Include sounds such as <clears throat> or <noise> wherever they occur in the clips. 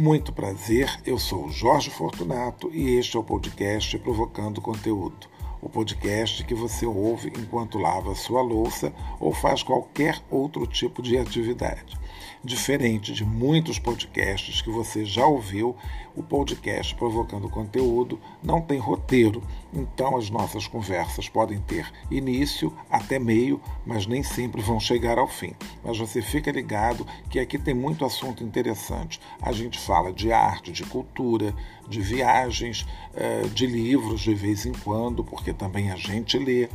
Muito prazer, eu sou Jorge Fortunato e este é o podcast Provocando Conteúdo. O podcast que você ouve enquanto lava sua louça ou faz qualquer outro tipo de atividade. Diferente de muitos podcasts que você já ouviu, o podcast Provocando Conteúdo não tem roteiro, então as nossas conversas podem ter início até meio, mas nem sempre vão chegar ao fim. Mas você fica ligado que aqui tem muito assunto interessante. A gente fala de arte, de cultura, de viagens, eh, de livros de vez em quando, porque também a gente lê.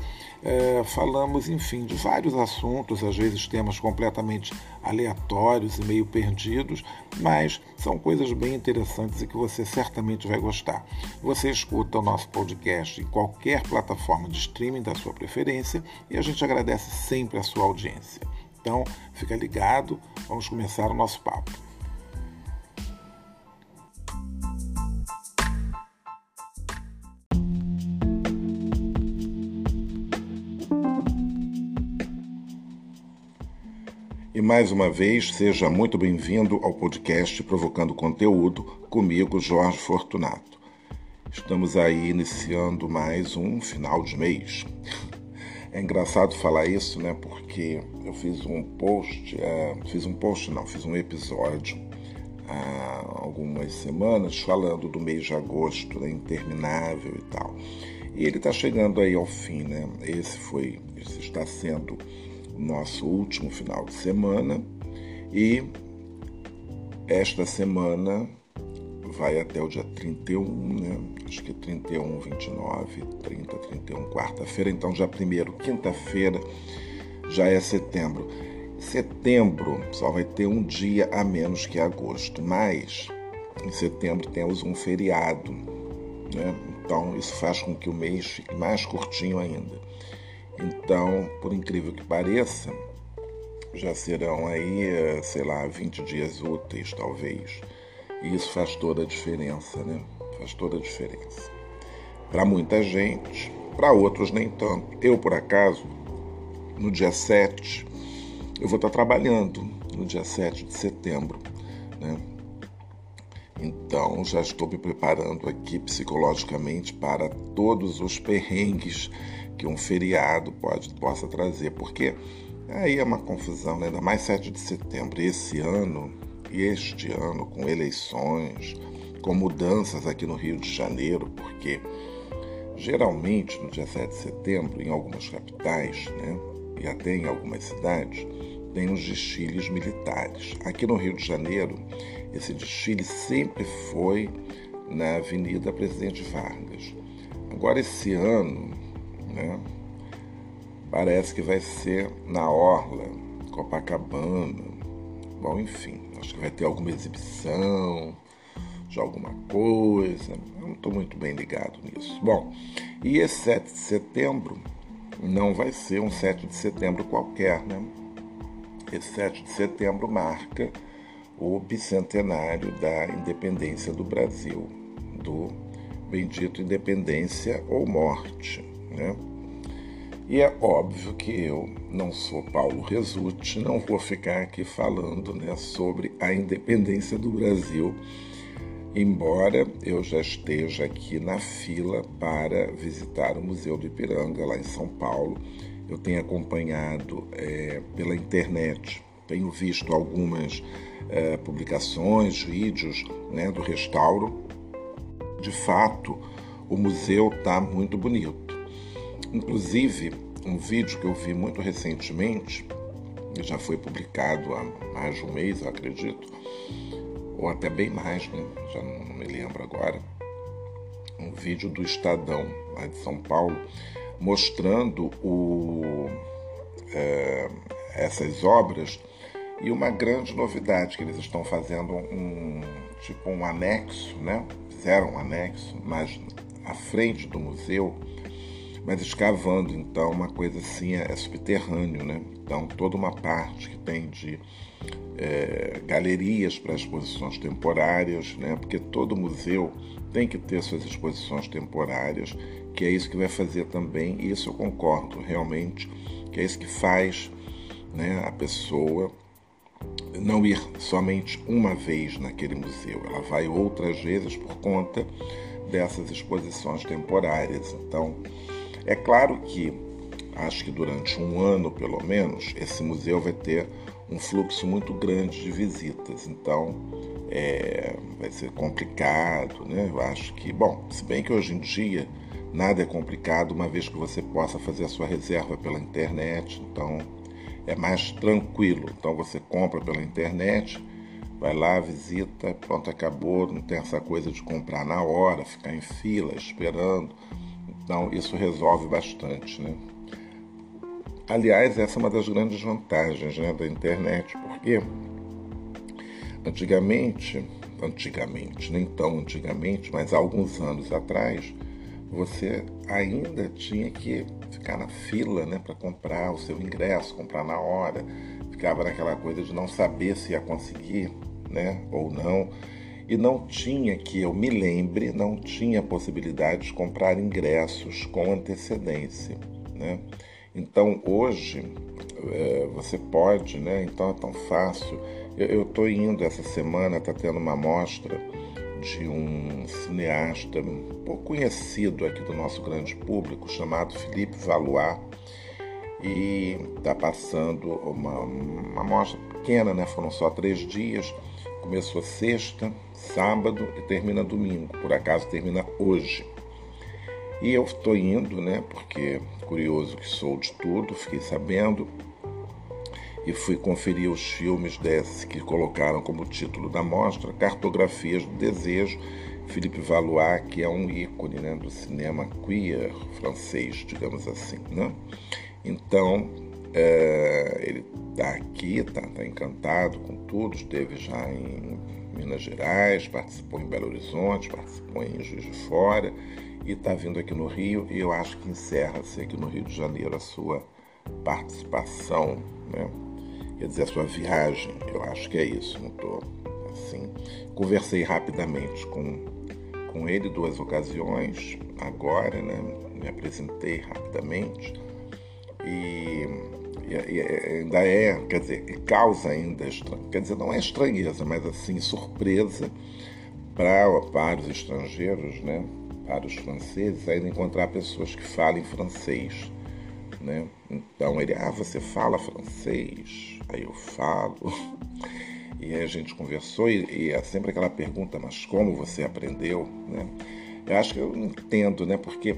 Eh, falamos, enfim, de vários assuntos, às vezes temas completamente aleatórios e meio perdidos, mas são coisas bem interessantes e que você certamente vai gostar. Você escuta o nosso podcast em qualquer plataforma de streaming da sua preferência e a gente agradece sempre a sua audiência. Então, fica ligado, vamos começar o nosso papo. E mais uma vez, seja muito bem-vindo ao podcast Provocando Conteúdo, comigo, Jorge Fortunato. Estamos aí iniciando mais um final de mês. É engraçado falar isso, né? Porque eu fiz um post, é, fiz um post não, fiz um episódio há algumas semanas falando do mês de agosto, né, interminável e tal. E ele está chegando aí ao fim, né? Esse foi, esse está sendo nosso último final de semana e esta semana vai até o dia 31, né? Acho que 31, 29, 30, 31, quarta-feira. Então, já primeiro, quinta-feira, já é setembro. Setembro só vai ter um dia a menos que agosto, mas em setembro temos um feriado, né? Então, isso faz com que o mês fique mais curtinho ainda. Então, por incrível que pareça, já serão aí, eh, sei lá, 20 dias úteis, talvez. E isso faz toda a diferença, né? Faz toda a diferença. Para muita gente, para outros nem tanto. Eu, por acaso, no dia 7, eu vou estar trabalhando no dia 7 de setembro, né? Então, já estou me preparando aqui psicologicamente para todos os perrengues que um feriado pode, possa trazer, porque aí é uma confusão, né? ainda mais 7 de setembro, esse ano, e este ano, com eleições, com mudanças aqui no Rio de Janeiro, porque geralmente no dia 7 de setembro, em algumas capitais, né, e até em algumas cidades, tem os desfiles militares. Aqui no Rio de Janeiro, esse desfile sempre foi na Avenida Presidente Vargas. Agora, esse ano, né? Parece que vai ser na Orla, Copacabana. Bom, enfim, acho que vai ter alguma exibição de alguma coisa. Eu não estou muito bem ligado nisso. Bom, e esse 7 de setembro não vai ser um 7 de setembro qualquer, né? Esse 7 de setembro marca o bicentenário da independência do Brasil, do bendito independência ou morte. Né? E é óbvio que eu não sou Paulo Resutti, não vou ficar aqui falando né, sobre a independência do Brasil, embora eu já esteja aqui na fila para visitar o Museu do Ipiranga, lá em São Paulo. Eu tenho acompanhado é, pela internet, tenho visto algumas é, publicações, vídeos né, do restauro. De fato, o museu está muito bonito. Inclusive, um vídeo que eu vi muito recentemente, já foi publicado há mais de um mês, eu acredito, ou até bem mais, né? já não me lembro agora, um vídeo do Estadão, lá de São Paulo, mostrando o, é, essas obras e uma grande novidade que eles estão fazendo um tipo um anexo, né? Fizeram um anexo, mas à frente do museu mas escavando, então, uma coisa assim é, é subterrâneo, né? Então, toda uma parte que tem de é, galerias para exposições temporárias, né? Porque todo museu tem que ter suas exposições temporárias, que é isso que vai fazer também, e isso eu concordo realmente, que é isso que faz né, a pessoa não ir somente uma vez naquele museu, ela vai outras vezes por conta dessas exposições temporárias. Então, é claro que acho que durante um ano, pelo menos, esse museu vai ter um fluxo muito grande de visitas. Então, é, vai ser complicado, né? Eu acho que, bom, se bem que hoje em dia nada é complicado, uma vez que você possa fazer a sua reserva pela internet, então é mais tranquilo. Então você compra pela internet, vai lá, visita, pronto, acabou, não tem essa coisa de comprar na hora, ficar em fila esperando. Então isso resolve bastante, né? Aliás, essa é uma das grandes vantagens né, da internet, porque antigamente, antigamente, nem tão antigamente, mas há alguns anos atrás, você ainda tinha que ficar na fila né, para comprar o seu ingresso, comprar na hora. Ficava naquela coisa de não saber se ia conseguir né, ou não. E não tinha, que eu me lembre, não tinha possibilidade de comprar ingressos com antecedência. Né? Então hoje é, você pode, né? então é tão fácil. Eu estou indo essa semana, está tendo uma mostra de um cineasta pouco conhecido aqui do nosso grande público, chamado Philippe Valois, e está passando uma, uma mostra pequena, né? foram só três dias, começou sexta, sábado e termina domingo, por acaso termina hoje. E eu estou indo, né, porque curioso que sou de tudo, fiquei sabendo, e fui conferir os filmes desse que colocaram como título da mostra Cartografias do Desejo, Philippe Valois, que é um ícone né, do cinema queer francês, digamos assim. Né? Então, é, ele está aqui, está tá encantado com tudo, esteve já em Minas Gerais, participou em Belo Horizonte, participou em Juiz de Fora e está vindo aqui no Rio e eu acho que encerra-se aqui no Rio de Janeiro a sua participação. Né? quer dizer, a sua viagem. Eu acho que é isso, não estou assim. Conversei rapidamente com, com ele duas ocasiões, agora, né? Me apresentei rapidamente e, ainda é, quer dizer, causa ainda, quer dizer, não é estranheza, mas assim, surpresa para, para os estrangeiros, né? Para os franceses, ainda encontrar pessoas que falem francês. Né? Então ele, ah, você fala francês? Aí eu falo. <laughs> E aí a gente conversou e, e é sempre aquela pergunta, mas como você aprendeu? Né? Eu acho que eu entendo, né? Porque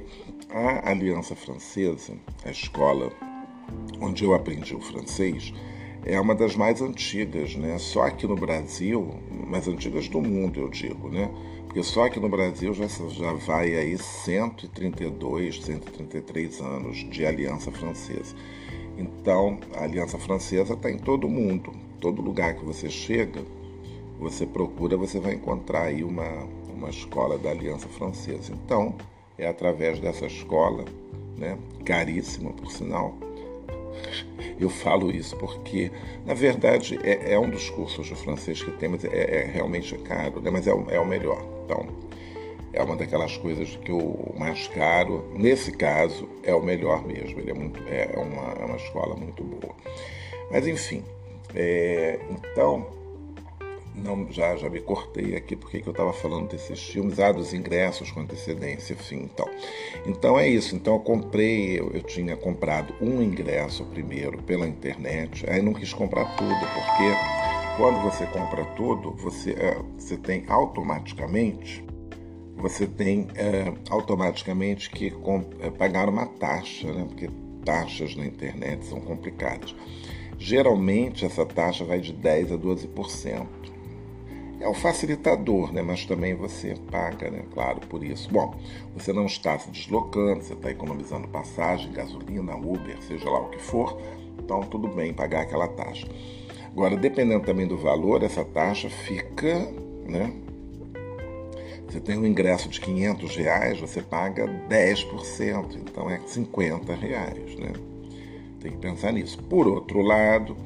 a Aliança Francesa, a escola onde eu aprendi o francês, é uma das mais antigas, né? Só aqui no Brasil, mais antigas do mundo, eu digo, né? Porque só aqui no Brasil já, já vai aí 132, 133 anos de Aliança Francesa. Então, a Aliança Francesa está em todo mundo. Todo lugar que você chega, você procura, você vai encontrar aí uma, uma escola da Aliança Francesa. Então, é através dessa escola, né, caríssima por sinal, eu falo isso porque, na verdade, é, é um dos cursos de francês que temos, é, é realmente caro, né, mas é o, é o melhor. Então, é uma daquelas coisas que o mais caro, nesse caso, é o melhor mesmo. Ele é, muito, é, uma, é uma escola muito boa. Mas enfim, é, então, não, já, já me cortei aqui porque que eu estava falando desses filmes, ah, dos ingressos com antecedência, enfim, então. Então é isso, então eu comprei, eu, eu tinha comprado um ingresso primeiro pela internet, aí não quis comprar tudo, porque quando você compra tudo, você, é, você tem automaticamente você tem é, automaticamente que é, pagar uma taxa, né? porque taxas na internet são complicadas. Geralmente essa taxa vai de 10 a 12%. É um facilitador, né? mas também você paga, né? claro, por isso. Bom, você não está se deslocando, você está economizando passagem, gasolina, Uber, seja lá o que for, então tudo bem pagar aquela taxa. Agora, dependendo também do valor, essa taxa fica né, você tem um ingresso de 500 reais, você paga 10%, então é 50 reais, né? Tem que pensar nisso. Por outro lado,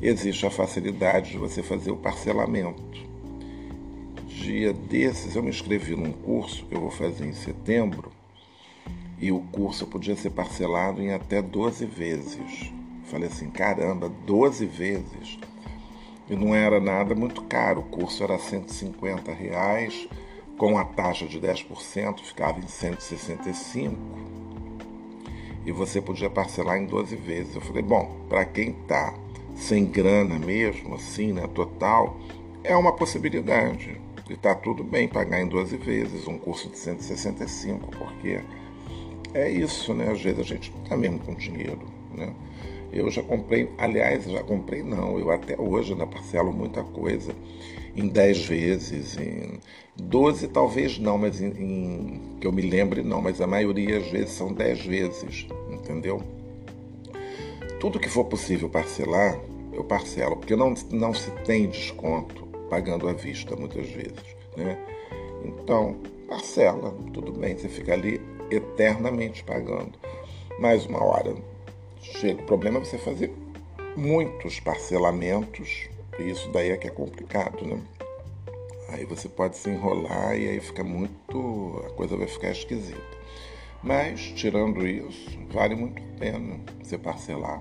existe a facilidade de você fazer o parcelamento. Dia desses eu me inscrevi num curso que eu vou fazer em setembro e o curso podia ser parcelado em até 12 vezes. Falei assim, caramba, 12 vezes. E não era nada muito caro, o curso era 150 reais, com a taxa de 10% ficava em 165 e você podia parcelar em 12 vezes. Eu falei, bom, para quem está sem grana mesmo, assim, né, total, é uma possibilidade. E está tudo bem pagar em 12 vezes um curso de 165, porque é isso, né? Às vezes a gente não está mesmo com dinheiro, né? Eu já comprei, aliás, já comprei não, eu até hoje ainda parcelo muita coisa em 10 vezes, em 12 talvez não, mas em, em, que eu me lembre não, mas a maioria às vezes são 10 vezes, entendeu? Tudo que for possível parcelar, eu parcelo, porque não, não se tem desconto pagando à vista muitas vezes, né? Então, parcela, tudo bem, você fica ali eternamente pagando. Mais uma hora Chega, o problema é você fazer muitos parcelamentos, e isso daí é que é complicado, né? Aí você pode se enrolar e aí fica muito. a coisa vai ficar esquisita. Mas, tirando isso, vale muito a pena você parcelar.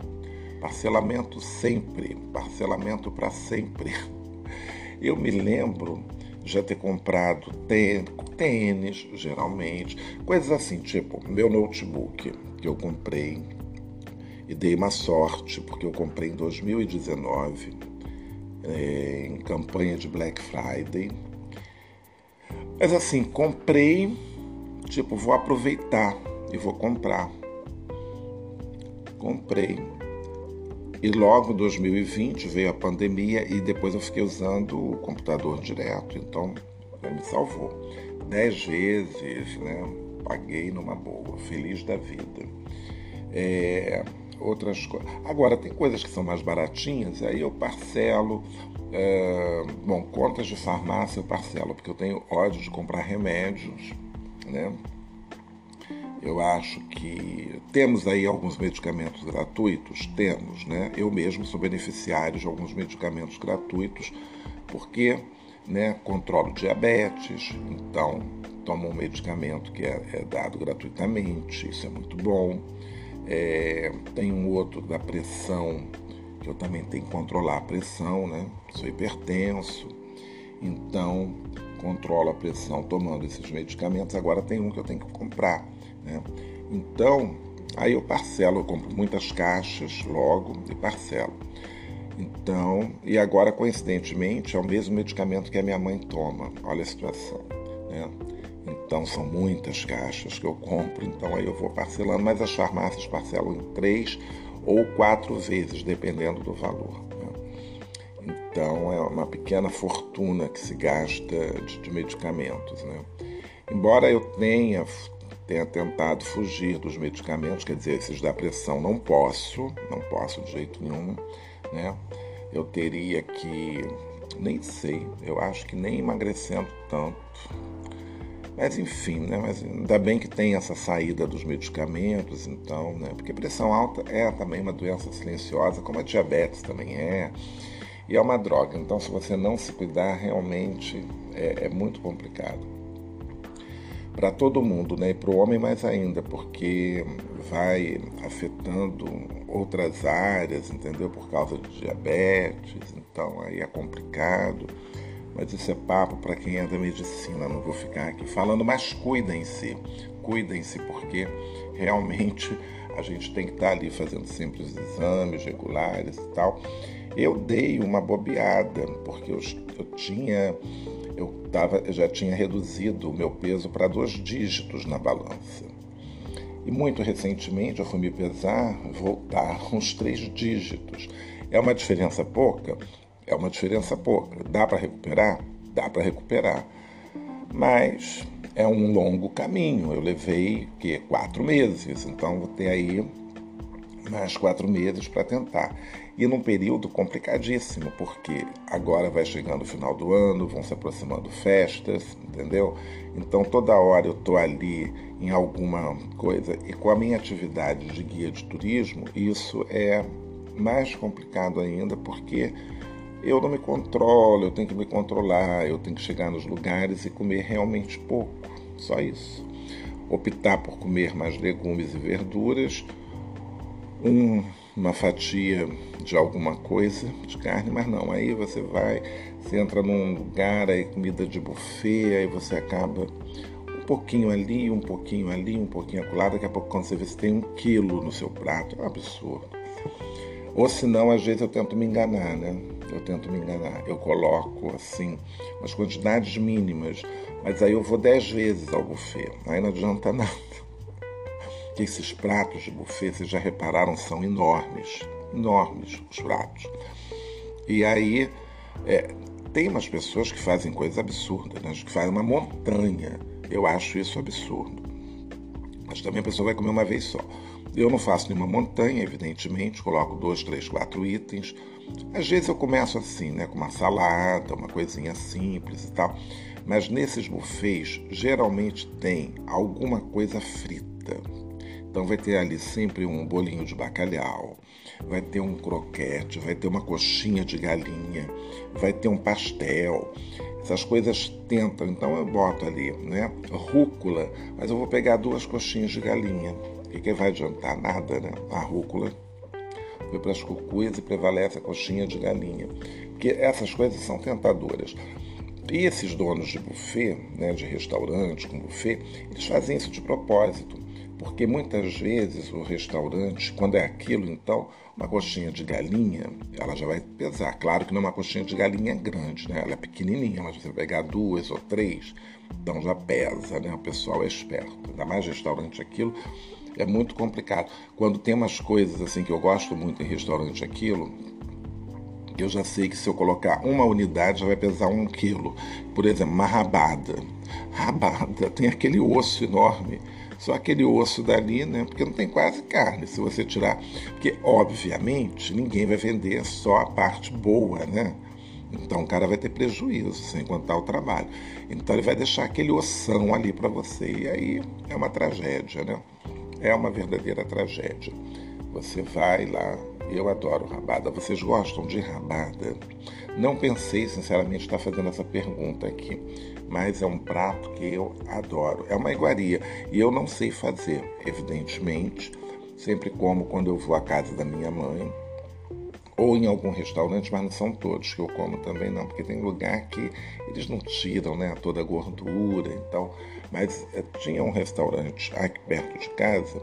Parcelamento sempre, parcelamento para sempre. <laughs> Eu me lembro já ter comprado tênis, geralmente, coisas assim, tipo meu notebook que eu comprei e dei uma sorte, porque eu comprei em 2019, é, em campanha de Black Friday. Mas assim, comprei, tipo, vou aproveitar e vou comprar. Comprei. E logo em 2020 veio a pandemia e depois eu fiquei usando o computador direto, então me salvou. Dez vezes, né? Paguei numa boa, feliz da vida. É, outras coisas. Agora, tem coisas que são mais baratinhas, aí eu parcelo. É, bom, contas de farmácia eu parcelo, porque eu tenho ódio de comprar remédios, né? Eu acho que temos aí alguns medicamentos gratuitos, temos, né? Eu mesmo sou beneficiário de alguns medicamentos gratuitos, porque né, controlo diabetes, então tomo um medicamento que é, é dado gratuitamente, isso é muito bom. É, tem um outro da pressão, que eu também tenho que controlar a pressão, né? Sou hipertenso, então controlo a pressão tomando esses medicamentos. Agora tem um que eu tenho que comprar, né? Então, aí eu parcelo, eu compro muitas caixas logo e parcelo. Então, e agora coincidentemente é o mesmo medicamento que a minha mãe toma. Olha a situação, né? Então são muitas caixas que eu compro, então aí eu vou parcelando, mas as farmácias parcelam em três ou quatro vezes, dependendo do valor. Né? Então é uma pequena fortuna que se gasta de, de medicamentos. Né? Embora eu tenha, tenha tentado fugir dos medicamentos, quer dizer, esses da pressão não posso, não posso de jeito nenhum, né? Eu teria que, nem sei, eu acho que nem emagrecendo tanto, mas enfim, né? Mas ainda bem que tem essa saída dos medicamentos, então, né? Porque pressão alta é também uma doença silenciosa, como a diabetes também é. E é uma droga, então se você não se cuidar, realmente é, é muito complicado. Para todo mundo, né? E para o homem mais ainda, porque vai afetando outras áreas, entendeu? Por causa de diabetes, então aí é complicado. Mas isso é papo para quem é da medicina, não vou ficar aqui falando, mas cuidem-se, cuidem-se, porque realmente a gente tem que estar ali fazendo sempre os exames regulares e tal. Eu dei uma bobeada, porque eu, eu tinha, eu, tava, eu já tinha reduzido o meu peso para dois dígitos na balança. E muito recentemente eu fui me pesar, voltar <laughs> uns três dígitos. É uma diferença pouca, é uma diferença pouca. Dá para recuperar? Dá para recuperar. Mas é um longo caminho. Eu levei que quatro meses, então vou ter aí mais quatro meses para tentar. E num período complicadíssimo, porque agora vai chegando o final do ano, vão se aproximando festas, entendeu? Então toda hora eu estou ali em alguma coisa. E com a minha atividade de guia de turismo, isso é mais complicado ainda, porque eu não me controlo, eu tenho que me controlar, eu tenho que chegar nos lugares e comer realmente pouco, só isso. Optar por comer mais legumes e verduras, um uma fatia de alguma coisa de carne, mas não. Aí você vai, você entra num lugar, aí comida de buffet, aí você acaba um pouquinho ali, um pouquinho ali, um pouquinho acolá. Daqui a pouco, quando você vê, você tem um quilo no seu prato. É um absurdo. Ou senão, às vezes eu tento me enganar, né? Eu tento me enganar. Eu coloco, assim, umas quantidades mínimas, mas aí eu vou dez vezes ao buffet. Aí não adianta nada. Porque esses pratos de buffet, vocês já repararam, são enormes. Enormes os pratos. E aí, é, tem umas pessoas que fazem coisas absurdas, né? que fazem uma montanha. Eu acho isso absurdo. Mas também a pessoa vai comer uma vez só. Eu não faço nenhuma montanha, evidentemente, coloco dois, três, quatro itens. Às vezes eu começo assim, né, com uma salada, uma coisinha simples e tal. Mas nesses buffets, geralmente tem alguma coisa frita. Então vai ter ali sempre um bolinho de bacalhau, vai ter um croquete, vai ter uma coxinha de galinha, vai ter um pastel. Essas coisas tentam, então eu boto ali, né? Rúcula, mas eu vou pegar duas coxinhas de galinha. E que vai adiantar nada, né? A rúcula foi para as cucuias e prevalece a coxinha de galinha. Porque essas coisas são tentadoras. E esses donos de buffet, né, de restaurante com buffet, eles fazem isso de propósito porque muitas vezes o restaurante, quando é aquilo, então, uma coxinha de galinha, ela já vai pesar. Claro que não é uma coxinha de galinha grande, né? Ela é pequenininha, mas você pegar duas ou três, então já pesa, né? O pessoal é esperto. Ainda mais restaurante aquilo, é muito complicado. Quando tem umas coisas assim que eu gosto muito em restaurante aquilo, eu já sei que se eu colocar uma unidade já vai pesar um quilo. Por exemplo, uma rabada. Rabada tem aquele osso enorme só aquele osso dali, né? Porque não tem quase carne se você tirar. Porque, obviamente, ninguém vai vender só a parte boa, né? Então o cara vai ter prejuízo sem contar o trabalho. Então ele vai deixar aquele ossão ali para você. E aí é uma tragédia, né? É uma verdadeira tragédia. Você vai lá, eu adoro rabada. Vocês gostam de rabada? Não pensei, sinceramente, estar fazendo essa pergunta aqui mas é um prato que eu adoro. É uma iguaria e eu não sei fazer, evidentemente. Sempre como quando eu vou à casa da minha mãe ou em algum restaurante, mas não são todos que eu como também não, porque tem lugar que eles não tiram né, toda a gordura então. Mas é, tinha um restaurante aqui perto de casa,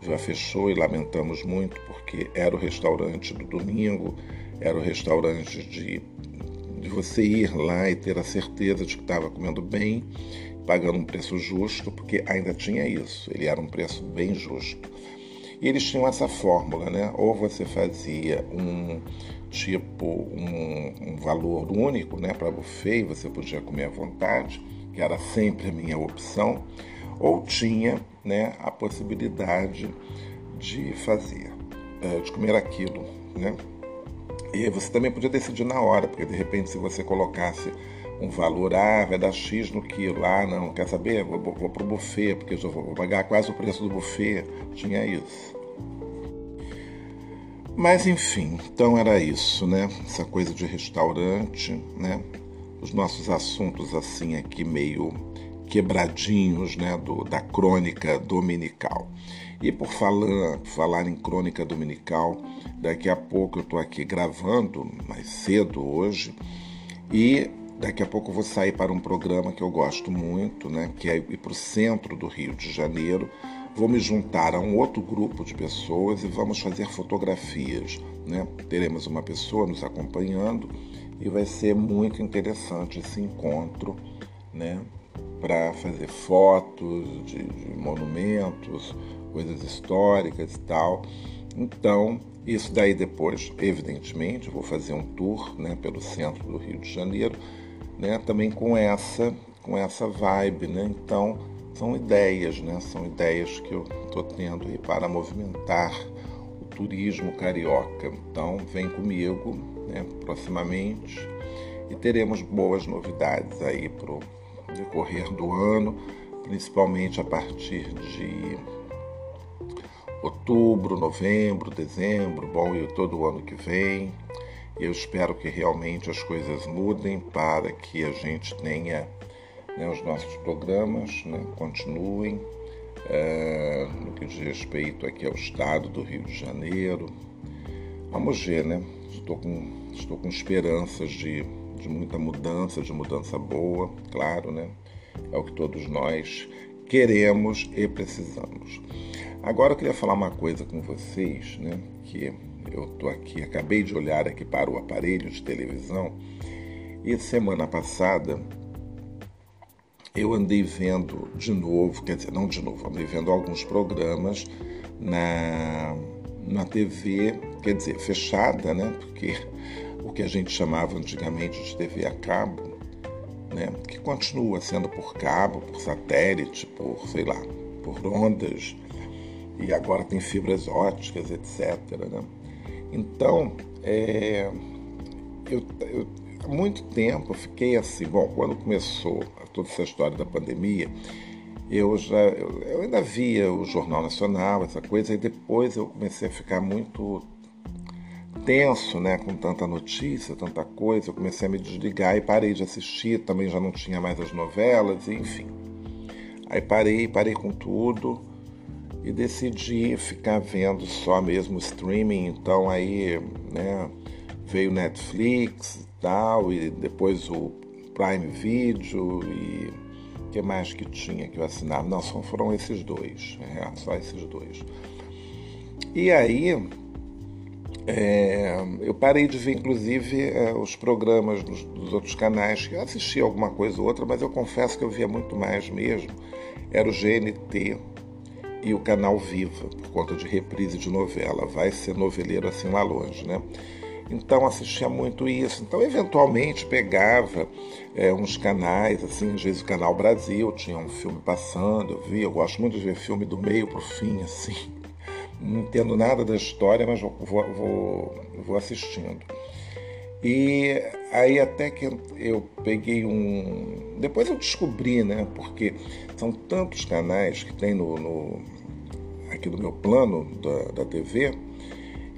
já fechou e lamentamos muito, porque era o restaurante do domingo, era o restaurante de de você ir lá e ter a certeza de que estava comendo bem, pagando um preço justo, porque ainda tinha isso, ele era um preço bem justo. E eles tinham essa fórmula, né? Ou você fazia um tipo um, um valor único, né, para buffet, e você podia comer à vontade, que era sempre a minha opção, ou tinha, né, a possibilidade de fazer, eh, de comer aquilo, né? E você também podia decidir na hora, porque de repente se você colocasse um valor, ah, vai dar X no quilo, ah, não, quer saber? Vou, vou, vou para o buffet, porque já vou pagar quase o preço do buffet. Tinha isso. Mas enfim, então era isso, né? Essa coisa de restaurante, né? Os nossos assuntos assim aqui meio quebradinhos, né? Do, da crônica dominical. E por falar, falar em crônica dominical, daqui a pouco eu estou aqui gravando, mais cedo hoje, e daqui a pouco eu vou sair para um programa que eu gosto muito, né, que é ir para o centro do Rio de Janeiro. Vou me juntar a um outro grupo de pessoas e vamos fazer fotografias. Né? Teremos uma pessoa nos acompanhando e vai ser muito interessante esse encontro né? para fazer fotos de, de monumentos, coisas históricas e tal. Então, isso daí depois, evidentemente, vou fazer um tour né, pelo centro do Rio de Janeiro, né, também com essa, com essa vibe. Né? Então, são ideias, né? são ideias que eu estou tendo aí para movimentar o turismo carioca. Então, vem comigo né, proximamente e teremos boas novidades aí para o decorrer do ano, principalmente a partir de outubro, novembro, dezembro, bom, e todo o ano que vem. Eu espero que realmente as coisas mudem para que a gente tenha né, os nossos programas né, continuem é, no que diz respeito aqui ao estado do Rio de Janeiro, Vamos ver, né? Estou com, estou com esperanças de, de muita mudança, de mudança boa, claro, né? É o que todos nós queremos e precisamos. Agora eu queria falar uma coisa com vocês, né? Que eu estou aqui, acabei de olhar aqui para o aparelho de televisão e semana passada eu andei vendo de novo, quer dizer, não de novo, andei vendo alguns programas na, na TV, quer dizer, fechada, né? Porque o que a gente chamava antigamente de TV a cabo, né? Que continua sendo por cabo, por satélite, por, sei lá, por ondas, e agora tem fibras óticas, etc. Né? Então, é, eu, eu, há muito tempo eu fiquei assim, bom, quando começou toda essa história da pandemia, eu já eu, eu, ainda via o Jornal Nacional, essa coisa, e depois eu comecei a ficar muito tenso, né, com tanta notícia, tanta coisa, eu comecei a me desligar e parei de assistir, também já não tinha mais as novelas, enfim. Aí parei, parei com tudo e decidi ficar vendo só mesmo streaming. Então aí, né, veio Netflix e tal, e depois o Prime Video e o que mais que tinha que eu assinava? Não, só foram esses dois, é, só esses dois. E aí é, eu parei de ver, inclusive, é, os programas dos, dos, outros canais. Eu assisti alguma coisa ou outra, mas eu confesso que eu via muito mais mesmo. Era o GNT, e o canal Viva, por conta de reprise de novela. Vai ser noveleiro assim lá longe, né? Então assistia muito isso. Então, eventualmente, pegava é, uns canais, assim, às vezes o Canal Brasil tinha um filme passando, eu via, eu gosto muito de ver filme do meio para o fim, assim. <laughs> Não entendo nada da história, mas vou, vou, vou assistindo. E aí até que eu peguei um. Depois eu descobri, né? Porque são tantos canais que tem no, no aqui no meu plano da, da TV.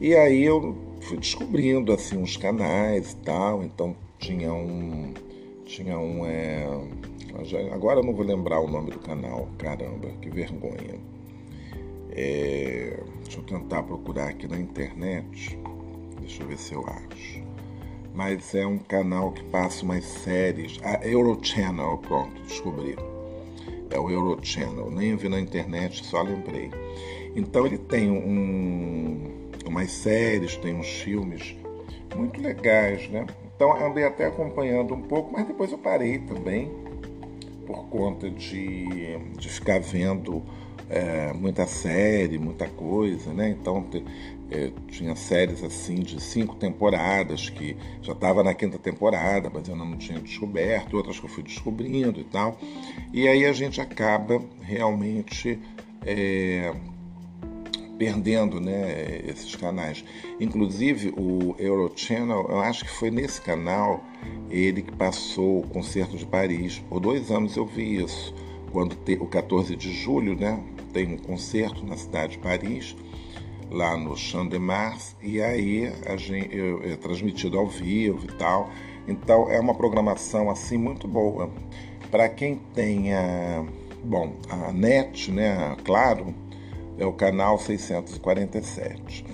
E aí eu fui descobrindo assim uns canais e tal. Então tinha um. Tinha um. É, agora eu não vou lembrar o nome do canal, caramba, que vergonha. É, deixa eu tentar procurar aqui na internet. Deixa eu ver se eu acho mas é um canal que passa umas séries. A Eurochannel, pronto, descobri. É o Eurochannel. Nem vi na internet, só lembrei. Então ele tem um, umas séries, tem uns filmes muito legais, né? Então andei até acompanhando um pouco, mas depois eu parei também por conta de, de ficar vendo é, muita série, muita coisa, né? Então é, tinha séries assim de cinco temporadas que já estava na quinta temporada, mas eu não tinha descoberto, outras que eu fui descobrindo e tal. E aí a gente acaba realmente é, perdendo né, esses canais. Inclusive o Eurochannel, eu acho que foi nesse canal ele que passou o concerto de Paris. Por dois anos eu vi isso. Quando te, o 14 de julho, né, tem um concerto na cidade de Paris lá no Champ de Mars e aí gente, é transmitido ao vivo e tal. Então é uma programação assim muito boa. Para quem tem a, bom, a NET, né, claro, é o canal 647.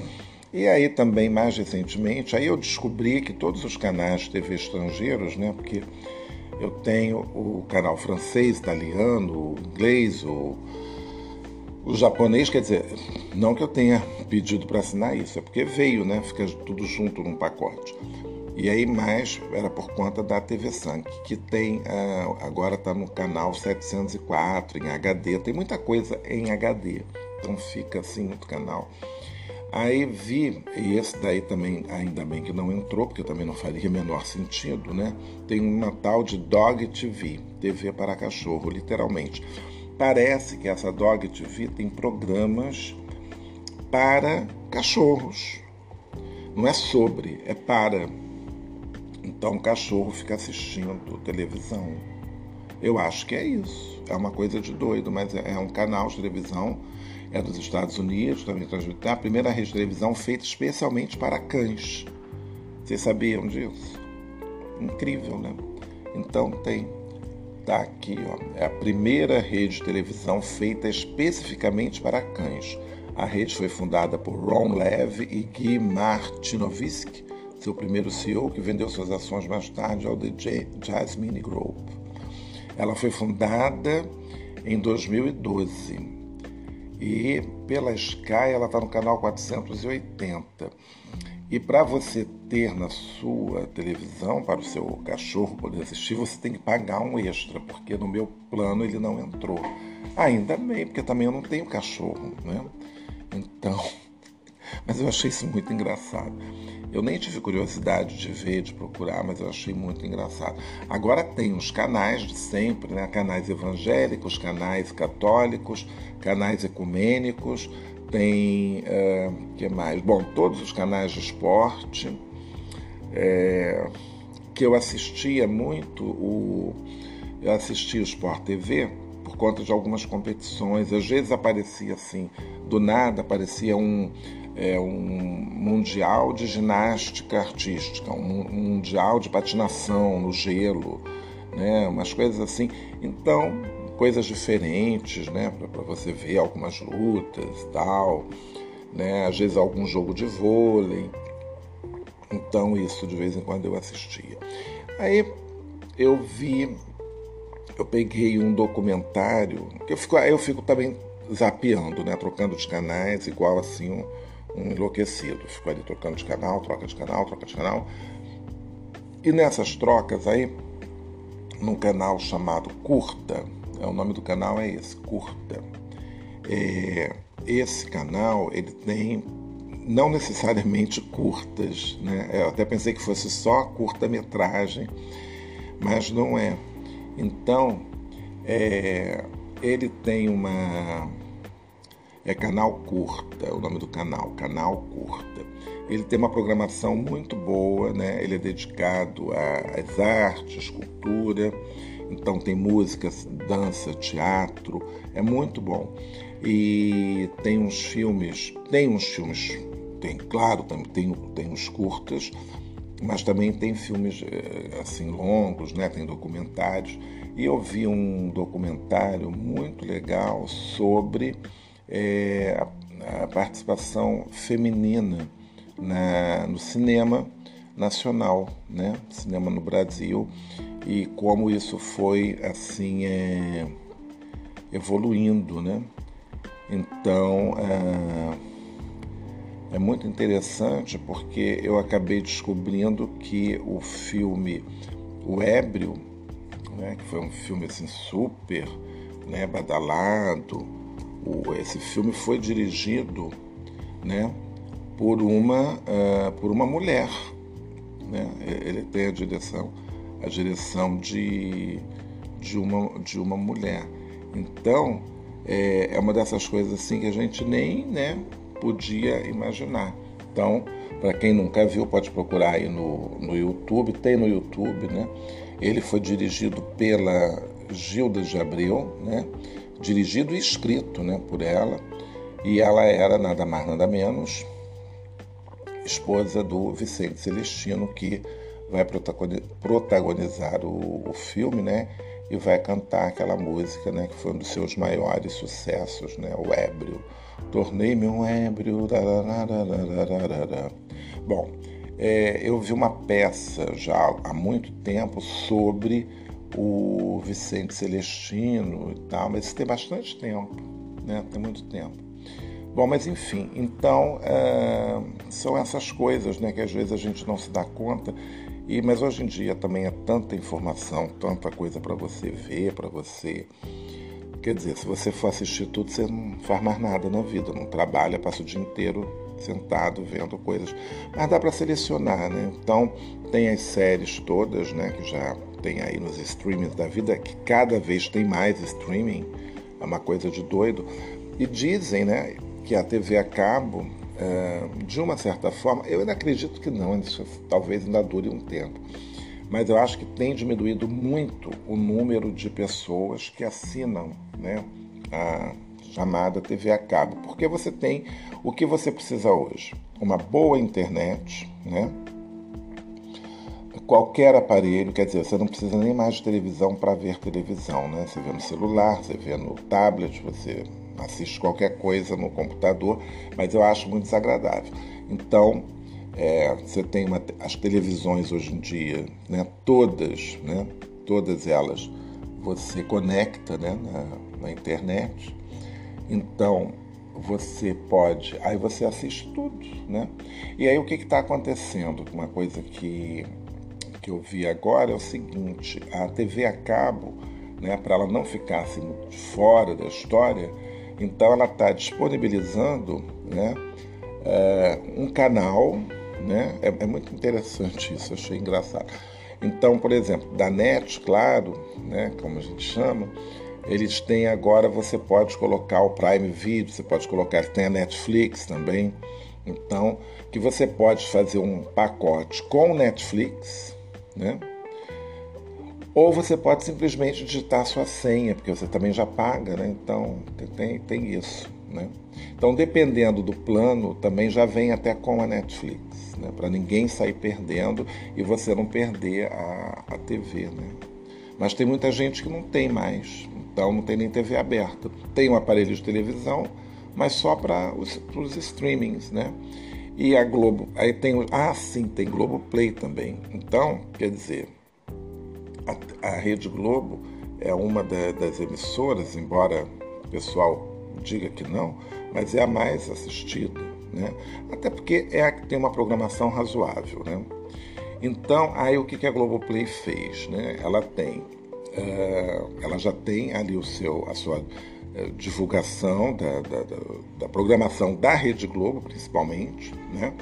E aí também mais recentemente, aí eu descobri que todos os canais de TV estrangeiros, né, porque eu tenho o canal francês, italiano, inglês, o o japonês, quer dizer, não que eu tenha pedido para assinar isso, é porque veio, né? Fica tudo junto num pacote. E aí mais era por conta da TV Sank, que tem ah, agora está no canal 704 em HD, tem muita coisa em HD, então fica assim no canal. Aí vi, e esse daí também, ainda bem que não entrou, porque também não faria menor sentido, né? Tem uma tal de Dog TV, TV para cachorro, literalmente. Parece que essa Dog TV tem programas para cachorros. Não é sobre, é para. Então o cachorro fica assistindo televisão. Eu acho que é isso. É uma coisa de doido, mas é, é um canal de televisão, é dos Estados Unidos, também. É a primeira rede de televisão feita especialmente para cães. Vocês sabiam disso? Incrível, né? Então tem Tá aqui, ó. É a primeira rede de televisão feita especificamente para cães. A rede foi fundada por Ron Levy e Guy Martinovsky, seu primeiro CEO, que vendeu suas ações mais tarde ao The Jasmine Group. Ela foi fundada em 2012 e pela Sky ela está no canal 480. E para você ter na sua televisão, para o seu cachorro poder assistir, você tem que pagar um extra, porque no meu plano ele não entrou. Ainda bem, porque também eu não tenho cachorro, né? Então, mas eu achei isso muito engraçado. Eu nem tive curiosidade de ver, de procurar, mas eu achei muito engraçado. Agora tem os canais de sempre, né? Canais evangélicos, canais católicos, canais ecumênicos, tem uh, que mais? Bom, todos os canais de esporte é, que eu assistia muito o eu assistia o Sport TV por conta de algumas competições. Às vezes aparecia assim, do nada aparecia um é, um mundial de ginástica artística, um mundial de patinação no gelo, né? umas coisas assim. Então, coisas diferentes, né? Para você ver algumas lutas e tal, né? Às vezes algum jogo de vôlei. Então, isso de vez em quando eu assistia. Aí eu vi, eu peguei um documentário, que eu fico, eu fico também zapeando, né? Trocando de canais, igual assim um enlouquecido. Ficou ali trocando de canal, troca de canal, troca de canal. E nessas trocas aí, num canal chamado Curta, é, o nome do canal é esse, Curta. É, esse canal, ele tem não necessariamente curtas, né? Eu até pensei que fosse só curta-metragem, mas não é. Então, é, ele tem uma é Canal Curta, é o nome do canal, Canal Curta. Ele tem uma programação muito boa, né? Ele é dedicado às artes, cultura, então tem música, dança, teatro, é muito bom. E tem uns filmes, tem uns filmes, tem, claro, tem, tem, tem uns curtas, mas também tem filmes eh, assim longos, né? Tem documentários. E eu vi um documentário muito legal sobre é, a, participação feminina na, no cinema nacional, né? cinema no Brasil, e como isso foi assim é, evoluindo. Né? Então é, é muito interessante porque eu acabei descobrindo que o filme O Ébrio, né, que foi um filme assim super né, badalado, o, esse filme foi dirigido né, por, uma, uh, por uma mulher. Né? Ele tem a direção, a direção de, de, uma, de uma mulher. Então, é, é uma dessas coisas assim que a gente nem né, podia imaginar. Então, para quem nunca viu, pode procurar aí no, no YouTube, tem no YouTube, né? Ele foi dirigido pela Gilda de Abreu, né? Dirigido e escrito né, por ela, e ela era nada mais nada menos esposa do Vicente Celestino, que vai protagonizar o, o filme, né? E vai cantar aquela música, né? Que foi um dos seus maiores sucessos, né? O Ébrio. Tornei-me um ébrio. Bom, é, eu vi uma peça já há muito tempo sobre o Vicente Celestino e tal, mas isso tem bastante tempo, né? Tem muito tempo. Bom, mas enfim, então é, são essas coisas, né, que às vezes a gente não se dá conta. E mas hoje em dia também é tanta informação, tanta coisa para você ver, para você Quer dizer, se você for assistir tudo, você não faz mais nada na vida, não trabalha, passa o dia inteiro sentado vendo coisas. Mas dá para selecionar, né? Então, tem as séries todas, né, que já tem aí nos streamings da vida, que cada vez tem mais streaming, é uma coisa de doido. E dizem, né, que a TV a cabo, é, de uma certa forma, eu ainda acredito que não, isso talvez ainda dure um tempo mas eu acho que tem diminuído muito o número de pessoas que assinam né, a chamada TV a cabo, porque você tem o que você precisa hoje: uma boa internet, né? Qualquer aparelho, quer dizer, você não precisa nem mais de televisão para ver televisão, né? Você vê no celular, você vê no tablet, você assiste qualquer coisa no computador, mas eu acho muito desagradável. Então, é, você tem uma, as televisões hoje em dia, né, todas, né, todas elas, você conecta né, na, na internet. Então, você pode, aí você assiste tudo, né? E aí o que está acontecendo? Uma coisa que, que eu vi agora é o seguinte, a TV a cabo, né, para ela não ficar assim fora da história, então ela está disponibilizando né, é, um canal, né? É, é, muito interessante isso, achei engraçado. Então, por exemplo, da NET, claro, né, como a gente chama, eles têm agora, você pode colocar o Prime Video, você pode colocar, tem a Netflix também. Então, que você pode fazer um pacote com Netflix, né? Ou você pode simplesmente digitar sua senha, porque você também já paga, né? Então, tem, tem isso, né? Então, dependendo do plano, também já vem até com a Netflix, né? Para ninguém sair perdendo e você não perder a, a TV, né? Mas tem muita gente que não tem mais, então não tem nem TV aberta. Tem um aparelho de televisão, mas só para os, streamings, né? E a Globo, aí tem, ah sim, tem Globo Play também. Então, quer dizer, a, a Rede Globo é uma da, das emissoras, embora o pessoal diga que não, mas é a mais assistida, né? Até porque é a que tem uma programação razoável, né? Então, aí o que, que a Globoplay fez, né? Ela tem é, ela já tem ali o seu, a sua divulgação da, da, da, programação da Rede Globo, principalmente, né?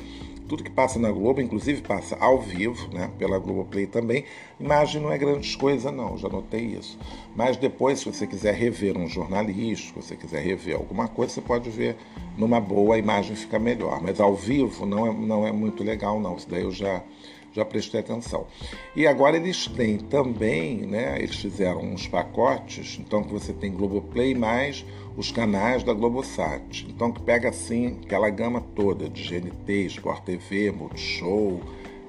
Tudo que passa na Globo, inclusive passa ao vivo, né? Pela Globoplay também. Imagem não é grande coisa, não, já notei isso. Mas depois, se você quiser rever um jornalístico, se você quiser rever alguma coisa, você pode ver numa boa, a imagem fica melhor. Mas ao vivo não é, não é muito legal, não. Isso daí eu já já prestei atenção. E agora eles têm também, né, eles fizeram uns pacotes, então que você tem Globoplay mais os canais da Globosat. Então que pega assim aquela gama toda de GNT, Sport TV, Multishow,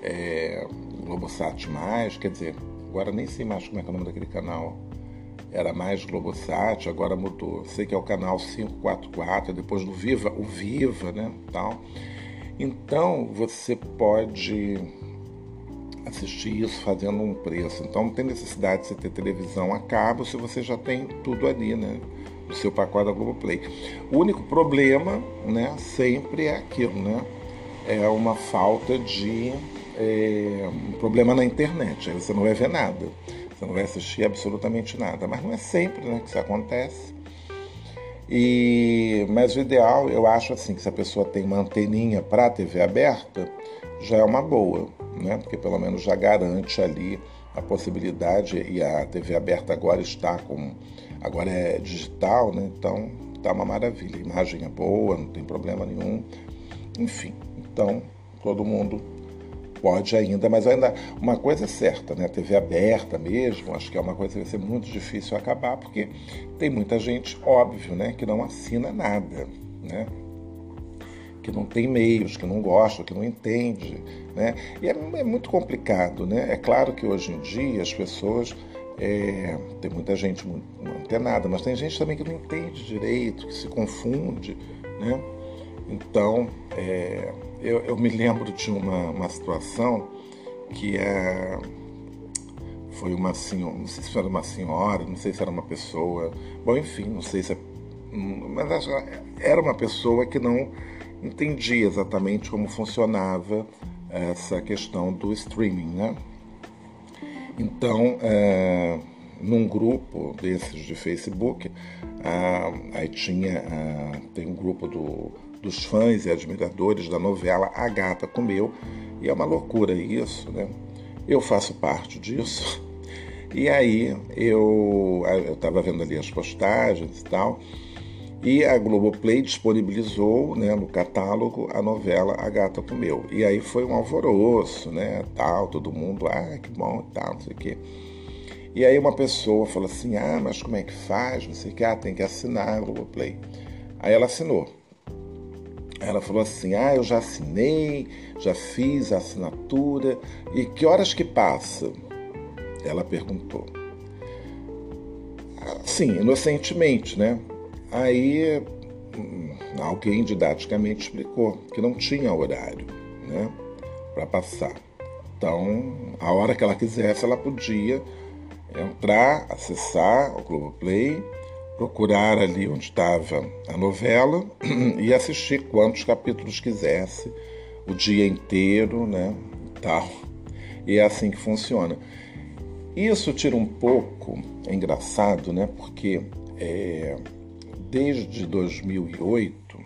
é, Globosat mais, quer dizer, agora nem sei mais como é, é o nome daquele canal. Era mais Globosat, agora mudou. Sei que é o canal 544, depois do Viva, o Viva, né, tal. Então você pode assistir isso fazendo um preço. Então não tem necessidade de você ter televisão a cabo se você já tem tudo ali, né? No seu pacote da Globoplay. O único problema, né, sempre é aquilo, né? É uma falta de. É, um problema na internet. Aí você não vai ver nada. Você não vai assistir absolutamente nada. Mas não é sempre né, que isso acontece. E, mas o ideal, eu acho assim, que se a pessoa tem uma anteninha para TV aberta, já é uma boa né? porque pelo menos já garante ali a possibilidade e a TV aberta agora está com agora é digital, né? Então tá uma maravilha, a imagem é boa, não tem problema nenhum. Enfim, então todo mundo pode ainda, mas ainda uma coisa é certa, né? A TV aberta mesmo, acho que é uma coisa que vai ser muito difícil acabar, porque tem muita gente, óbvio, né, que não assina nada, né? Que não tem meios, que não gosta, que não entende, né? E é, é muito complicado, né? É claro que hoje em dia as pessoas é, tem muita gente muito antenada, mas tem gente também que não entende direito, que se confunde, né? Então, é, eu, eu, me lembro de uma, uma situação que é, foi uma senhora, não sei se era uma senhora, não sei se era uma pessoa, bom, enfim, não sei se é, mas era uma pessoa que não entendi exatamente como funcionava essa questão do streaming, né? Então, é, num grupo desses de Facebook, aí tinha tem um grupo do, dos fãs e admiradores da novela A Gata Comeu, e é uma loucura isso, né? Eu faço parte disso. <laughs> E aí eu estava vendo ali as postagens e tal, e a Globoplay disponibilizou né, no catálogo a novela A Gata Comeu. E aí foi um alvoroço, né? Tal, todo mundo, ah, que bom, tal, não sei o quê. E aí uma pessoa falou assim, ah, mas como é que faz? Não sei o que, ah, tem que assinar a Globoplay. Aí ela assinou. Ela falou assim, ah, eu já assinei, já fiz a assinatura. E que horas que passa? Ela perguntou. Sim, inocentemente, né? Aí hum, alguém didaticamente explicou que não tinha horário né, para passar. Então, a hora que ela quisesse, ela podia entrar, acessar o Globoplay, procurar ali onde estava a novela <clears throat> e assistir quantos capítulos quisesse, o dia inteiro, né? Tal. E é assim que funciona. Isso tira um pouco, é engraçado, né? Porque é, desde 2008,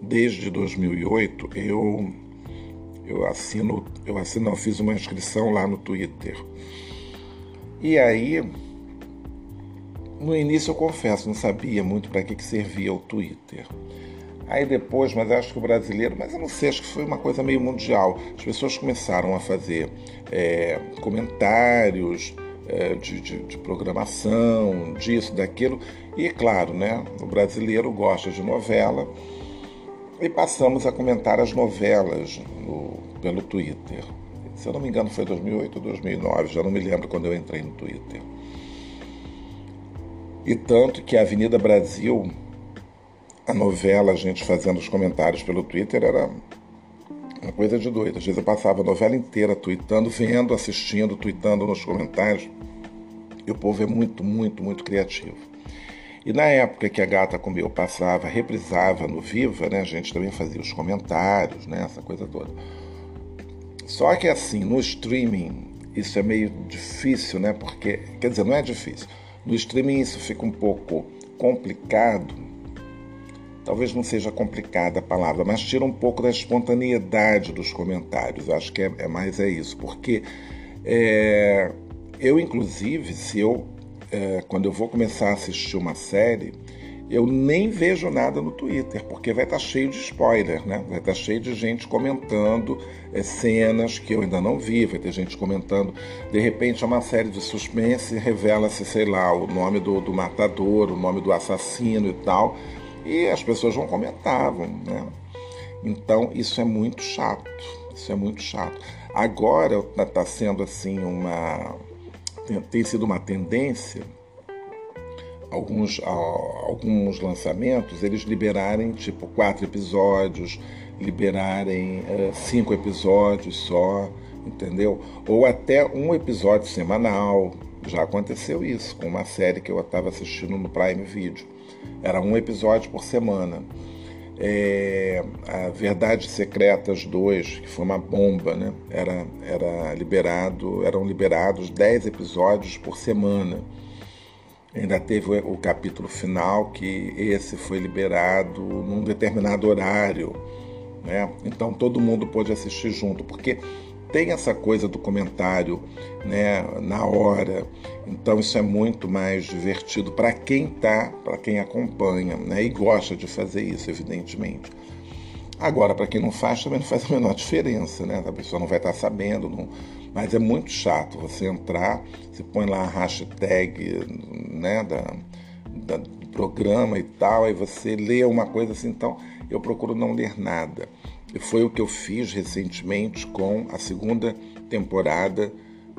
desde 2008 eu eu assino, eu assino, eu fiz uma inscrição lá no Twitter. E aí, no início eu confesso, não sabia muito para que, que servia o Twitter. Aí depois, mas acho que o brasileiro, mas eu não sei, acho que foi uma coisa meio mundial. As pessoas começaram a fazer é, comentários é, de, de, de, programação, disso, daquilo. E claro, né, o brasileiro gosta de novela e passamos a comentar as novelas no, pelo Twitter. Se eu não me engano, foi 2008 ou 2009, já não me lembro quando eu entrei no Twitter. E tanto que a Avenida Brasil a novela, a gente fazendo os comentários pelo Twitter, era uma coisa de doido. Às vezes eu passava a novela inteira tweetando, vendo, assistindo, tweetando nos comentários. E o povo é muito, muito, muito criativo. E na época que a Gata Comeu passava, reprisava no Viva, né, a gente também fazia os comentários, né, essa coisa toda. Só que assim, no streaming, isso é meio difícil, né? Porque, quer dizer, não é difícil. No streaming isso fica um pouco complicado, talvez não seja complicada a palavra, mas tira um pouco da espontaneidade dos comentários. Acho que é, é mais é isso, porque é, eu, inclusive, se eu é, quando eu vou começar a assistir uma série, eu nem vejo nada no Twitter, porque vai estar cheio de spoiler, né? Vai estar cheio de gente comentando é, cenas que eu ainda não vi, vai ter gente comentando. De repente é uma série de suspense, revela-se, sei lá, o nome do, do matador, o nome do assassino e tal e as pessoas vão comentavam, né? Então isso é muito chato, isso é muito chato. Agora está sendo assim uma tem sido uma tendência alguns alguns lançamentos eles liberarem tipo quatro episódios, liberarem uh, cinco episódios só, entendeu? Ou até um episódio semanal. Já aconteceu isso com uma série que eu estava assistindo no Prime Video. Era um episódio por semana. É, a Verdades Secretas 2, que foi uma bomba, né? Era, era liberado, eram liberados 10 episódios por semana. Ainda teve o, capítulo final, que esse foi liberado num determinado horário. Né? Então todo mundo pôde assistir junto, porque tem essa coisa do comentário né, na hora. Então isso é muito mais divertido para quem tá, para quem acompanha, né, e gosta de fazer isso, evidentemente. Agora, para quem não faz, também não faz a menor diferença, né? A pessoa não vai estar tá sabendo, não... mas é muito chato você entrar, você põe lá a hashtag né, da, da, do programa e tal, aí você lê uma coisa assim, então eu procuro não ler nada. E foi o que eu fiz recentemente com a segunda temporada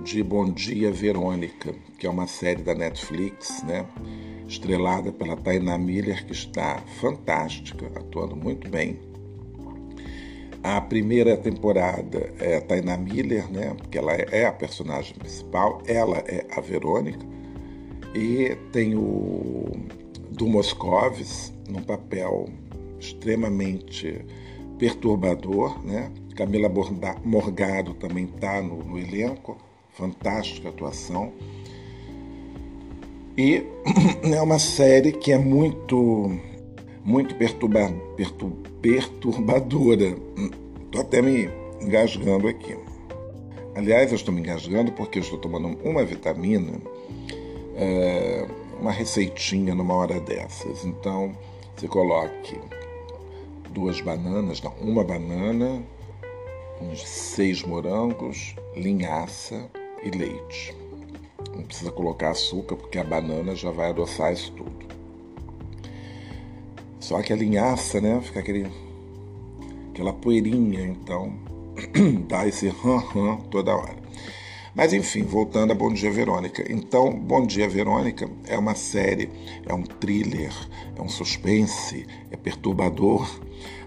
de Bom Dia Verônica, que é uma série da Netflix, né? estrelada pela Taina Miller, que está fantástica, atuando muito bem. A primeira temporada é a Taina Miller, né? porque ela é a personagem principal, ela é a Verônica, e tem o do num papel extremamente perturbador, né? Camila Morgado também está no, no, elenco, fantástica atuação. E <clears throat> é uma série que é muito, muito perturba, pertur, perturbadora. Estou até me engasgando aqui. Aliás, eu estou me engasgando porque estou tomando uma vitamina, é, uma receitinha numa hora dessas. Então, você coloque duas bananas, não, uma banana, uns seis morangos, linhaça e leite. Não precisa colocar açúcar porque a banana já vai adoçar isso tudo. Só que a linhaça, né, fica aquele, aquela poeirinha, então <clears throat> dá esse ram-ram toda hora. Mas enfim, voltando a Bom Dia Verônica. Então, Bom Dia Verônica é uma série, é um thriller, é um suspense, é perturbador,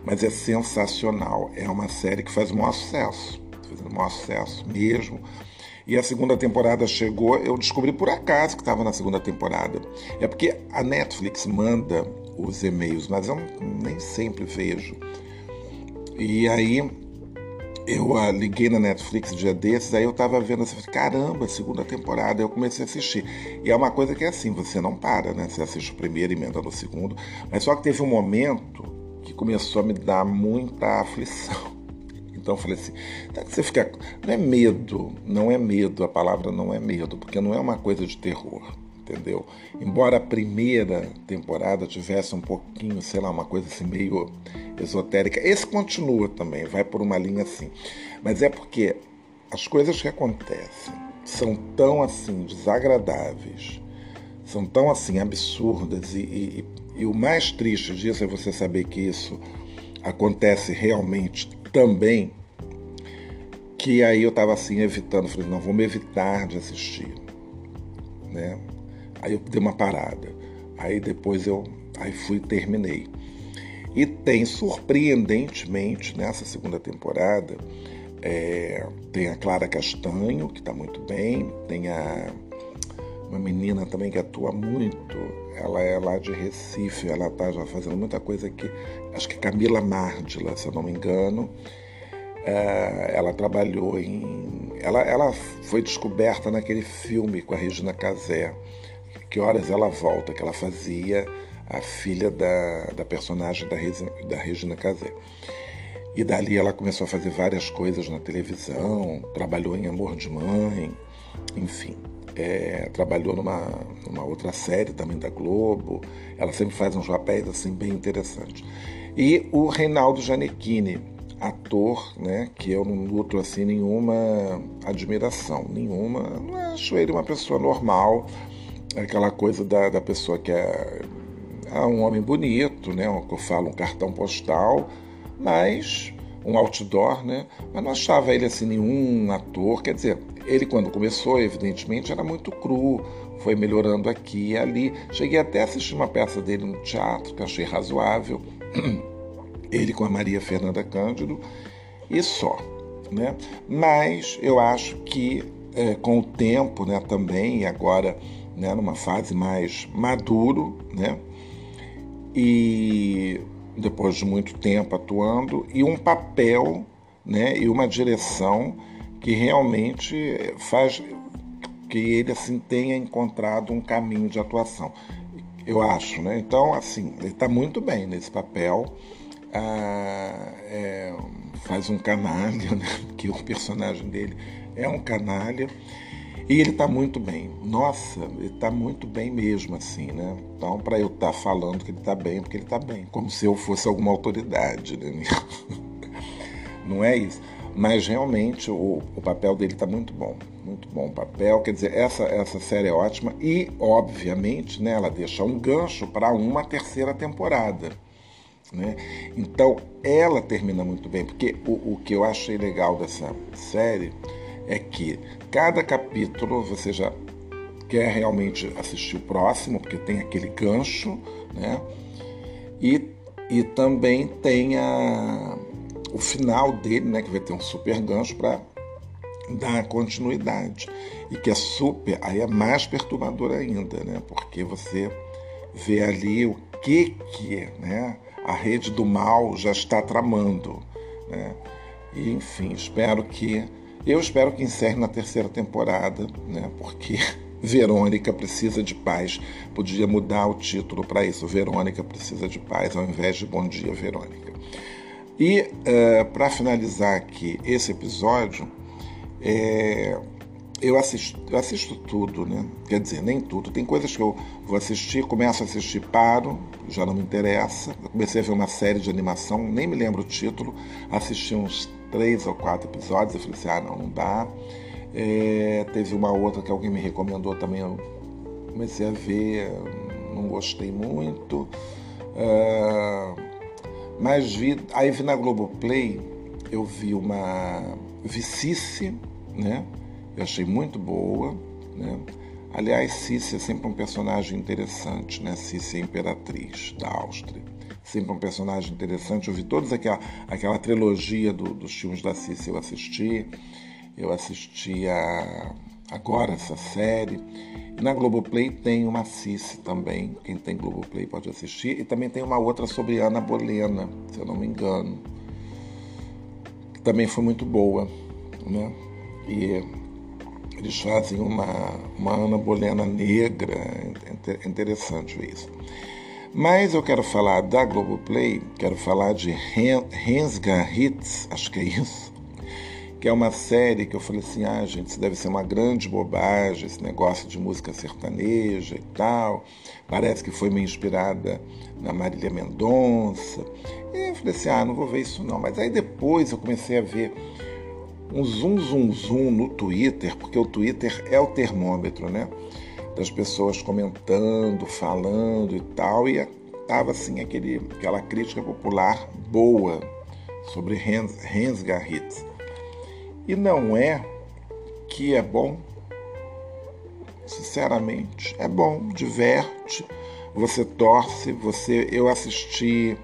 mas é sensacional. É uma série que faz o maior sucesso, fazendo o maior sucesso mesmo. E a segunda temporada chegou, eu descobri por acaso que estava na segunda temporada. É porque a Netflix manda os e-mails, mas eu nem sempre vejo. E aí eu uh, liguei na Netflix dia desses, aí eu tava vendo assim, caramba, segunda temporada, eu comecei a assistir. E é uma coisa que é assim, você não para, né? Você assiste o primeiro, emenda no segundo. Mas só que teve um momento começou a me dar muita aflição. Então eu falei assim, tá você fica. Não é medo, não é medo, a palavra não é medo, porque não é uma coisa de terror entendeu? Embora a primeira temporada tivesse um pouquinho, sei lá, uma coisa assim meio esotérica, esse continua também, vai por uma linha assim. Mas é porque as coisas que acontecem são tão assim desagradáveis, são tão assim absurdas e, e, e o mais triste disso é você saber que isso acontece realmente também que aí eu estava assim evitando, falei, não, vamos evitar de assistir, né? Aí eu dei uma parada. Aí depois eu aí fui e terminei. E tem, surpreendentemente, nessa segunda temporada, é, tem a Clara Castanho, que está muito bem, tem a, uma menina também que atua muito, ela é lá de Recife, ela está já fazendo muita coisa aqui, acho que Camila Mardila, se eu não me engano. É, ela trabalhou em. Ela, ela foi descoberta naquele filme com a Regina Casé, que horas ela volta, que ela fazia a filha da, da personagem da, da Regina Casé. E dali ela começou a fazer várias coisas na televisão, trabalhou em Amor de Mãe, enfim. É, trabalhou numa, numa outra série também da Globo. Ela sempre faz uns papéis assim bem interessantes. E o Reinaldo Gianecchini, ator, né, que eu não nutro assim nenhuma admiração, nenhuma. Não acho ele uma pessoa normal, aquela coisa da, da pessoa que é, é um homem bonito, né? Que eu falo um cartão postal, mas um outdoor, né? Mas não achava ele assim nenhum ator. Quer dizer, ele quando começou, evidentemente, era muito cru, foi melhorando aqui e ali. Cheguei até a assistir uma peça dele no teatro, que achei razoável. <clears throat> Ele com a Maria Fernanda Cândido e só. Né? Mas eu acho que é, com o tempo né, também, e agora né, numa fase mais maduro, né, e depois de muito tempo atuando, e um papel né, e uma direção que realmente faz que ele assim tenha encontrado um caminho de atuação. Eu acho, né? Então, assim, ele está muito bem nesse papel. Ah, é, faz um canalha, <laughs> né? que o personagem dele é um canalha. E ele está muito bem. Nossa, ele está muito bem mesmo, assim, né? Então, para eu estar tá falando que ele está bem, porque ele está bem. Como se eu fosse alguma autoridade, né? <laughs> Não é isso. Mas realmente o, o papel dele está muito bom. Muito bom papel. Quer dizer, essa, essa série é ótima e, obviamente, né, ela deixa um gancho para uma terceira temporada. Né? Então, ela termina muito bem, porque o, o que eu achei legal dessa série é que cada capítulo você já quer realmente assistir o próximo, porque tem aquele gancho, né? E, e também tem a, o final dele, né? Que vai ter um super gancho para dar continuidade. E que é super, aí é mais perturbador ainda, né? Porque você vê ali o que que, né? A rede do mal já está tramando, né? E, enfim, espero que eu espero que encerre na terceira temporada, né? Porque <laughs> Verônica precisa de paz. Podia mudar o título para isso. Verônica precisa de paz, ao invés de Bom Dia, Verônica. E uh, eh, para finalizar aqui esse episódio, é, eu, assisto, eu assisto tudo, né? Quer dizer, nem tudo. Tem coisas que eu vou assistir, começo a assistir, paro, já não me interessa. Eu comecei a ver uma série de animação, nem me lembro o título, assisti uns três ou quatro episódios. Eu falei assim: ah, não, não dá. É, teve uma outra que alguém me recomendou também, eu comecei a ver, não gostei muito. É, mas vi, aí vi na Globoplay, eu vi uma Vicice, né? Eu achei muito boa, né? Aliás, Cícia é sempre um personagem interessante, né? Cícia é imperatriz da Áustria. Sempre um personagem interessante. Eu vi toda aquela, aquela trilogia do, dos filmes da Cícia, eu assisti. Eu assisti a, agora essa série. E na Globoplay tem uma Cícia também. Quem tem Globoplay pode assistir. E também tem uma outra sobre Ana Bolena, se eu não me engano. Que também foi muito boa, né? E eles fazem uma, uma Ana Bolena negra, é interessante isso. Mas eu quero falar da Globoplay, quero falar de Rensga Hits, acho que é isso, que é uma série que eu falei assim, ah, gente, isso deve ser uma grande bobagem, esse negócio de música sertaneja e tal. Parece que foi meio inspirada na Marília Mendonça. E eu falei assim, ah, não vou ver isso não. Mas aí depois eu comecei a ver um zoom, zoom, zoom no Twitter, porque o Twitter é o termômetro, né? Das pessoas comentando, falando e tal, e tava assim aquele, aquela crítica popular boa sobre Hans, Hans Garritz. E não é que é bom, sinceramente, é bom, diverte, você torce, você. Eu assisti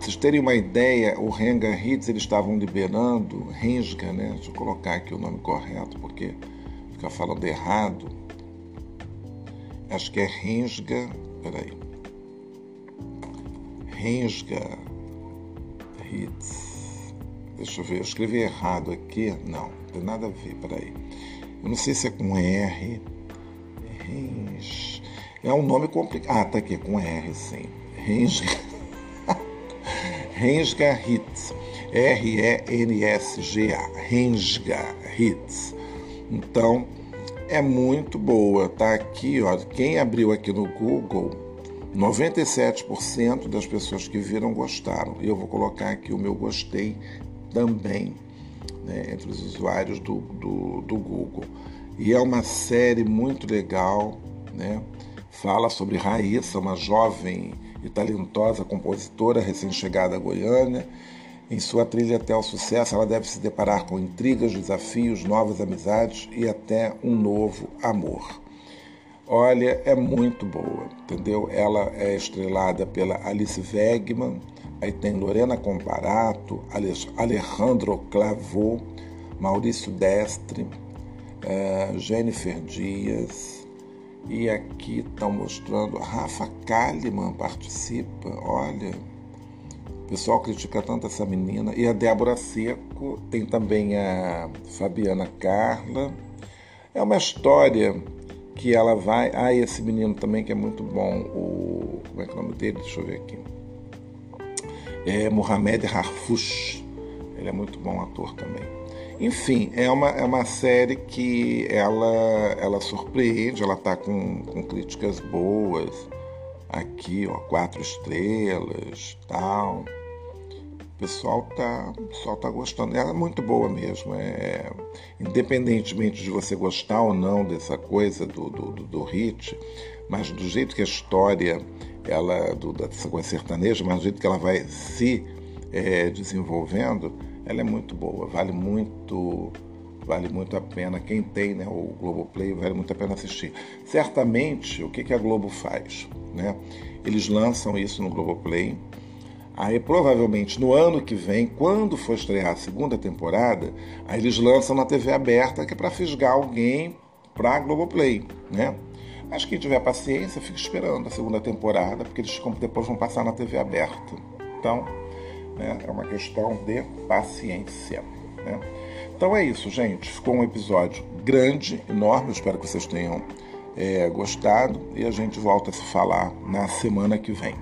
Pra vocês terem uma ideia, o Renga Hits eles estavam liberando, Rensga, né? Deixa eu colocar aqui o nome correto, porque fica falando errado. Acho que é Rensga. Peraí. Rensga Hits. Deixa eu ver, eu escrevi errado aqui. Não, não tem nada a ver, peraí. Eu não sei se é com R. Rens. É um nome complicado. Ah, tá aqui, com R, sim. Rensga. Rensga Hits. R-E-N-S-G-A. Rensga Hits. Então, é muito boa. Tá aqui, ó. Quem abriu aqui no Google, 97% das pessoas que viram gostaram. Eu vou colocar aqui o meu gostei também, né, entre os usuários do, do, do Google. E é uma série muito legal, né? Fala sobre Raíssa, uma jovem e talentosa compositora recém-chegada a Goiânia. Em sua trilha até o sucesso, ela deve se deparar com intrigas, desafios, novas amizades e até um novo amor. Olha, é muito boa, entendeu? Ela é estrelada pela Alice Wegman, aí tem Lorena Comparato, Alejandro Clavô, Maurício Destre, eh, Jennifer Dias, e aqui estão mostrando, Rafa Kalimann participa, olha. O pessoal critica tanto essa menina. E a Débora Seco, tem também a Fabiana Carla. É uma história que ela vai. Ah, esse menino também que é muito bom. O. Como é que é o nome dele? Deixa eu ver aqui. É Mohamed Harfouch. Ele é muito bom ator também. Enfim, é uma, é uma série que ela, ela surpreende, ela está com, com críticas boas. Aqui, ó, quatro estrelas, tal. O pessoal tá, o pessoal tá gostando. Ela é muito boa mesmo. É, independentemente de você gostar ou não dessa coisa do, do, do, do hit, mas do jeito que a história, ela, do, dessa coisa sertaneja, mas do jeito que ela vai se é, desenvolvendo, ela é muito boa, vale muito vale muito a pena. Quem tem né, o Globoplay, vale muito a pena assistir. Certamente, o que, que a Globo faz? Né? Eles lançam isso no Globoplay. Aí, provavelmente, no ano que vem, quando for estrear a segunda temporada, aí eles lançam na TV aberta, que é para fisgar alguém para a Globoplay, né? Mas quem tiver paciência, fica esperando a segunda temporada, porque eles depois vão passar na TV aberta. Então, né? É uma questão de paciência. Né? Então é isso, gente. Ficou um episódio grande, enorme. espero que vocês tenham é, gostado e a gente volta a se falar na semana que vem.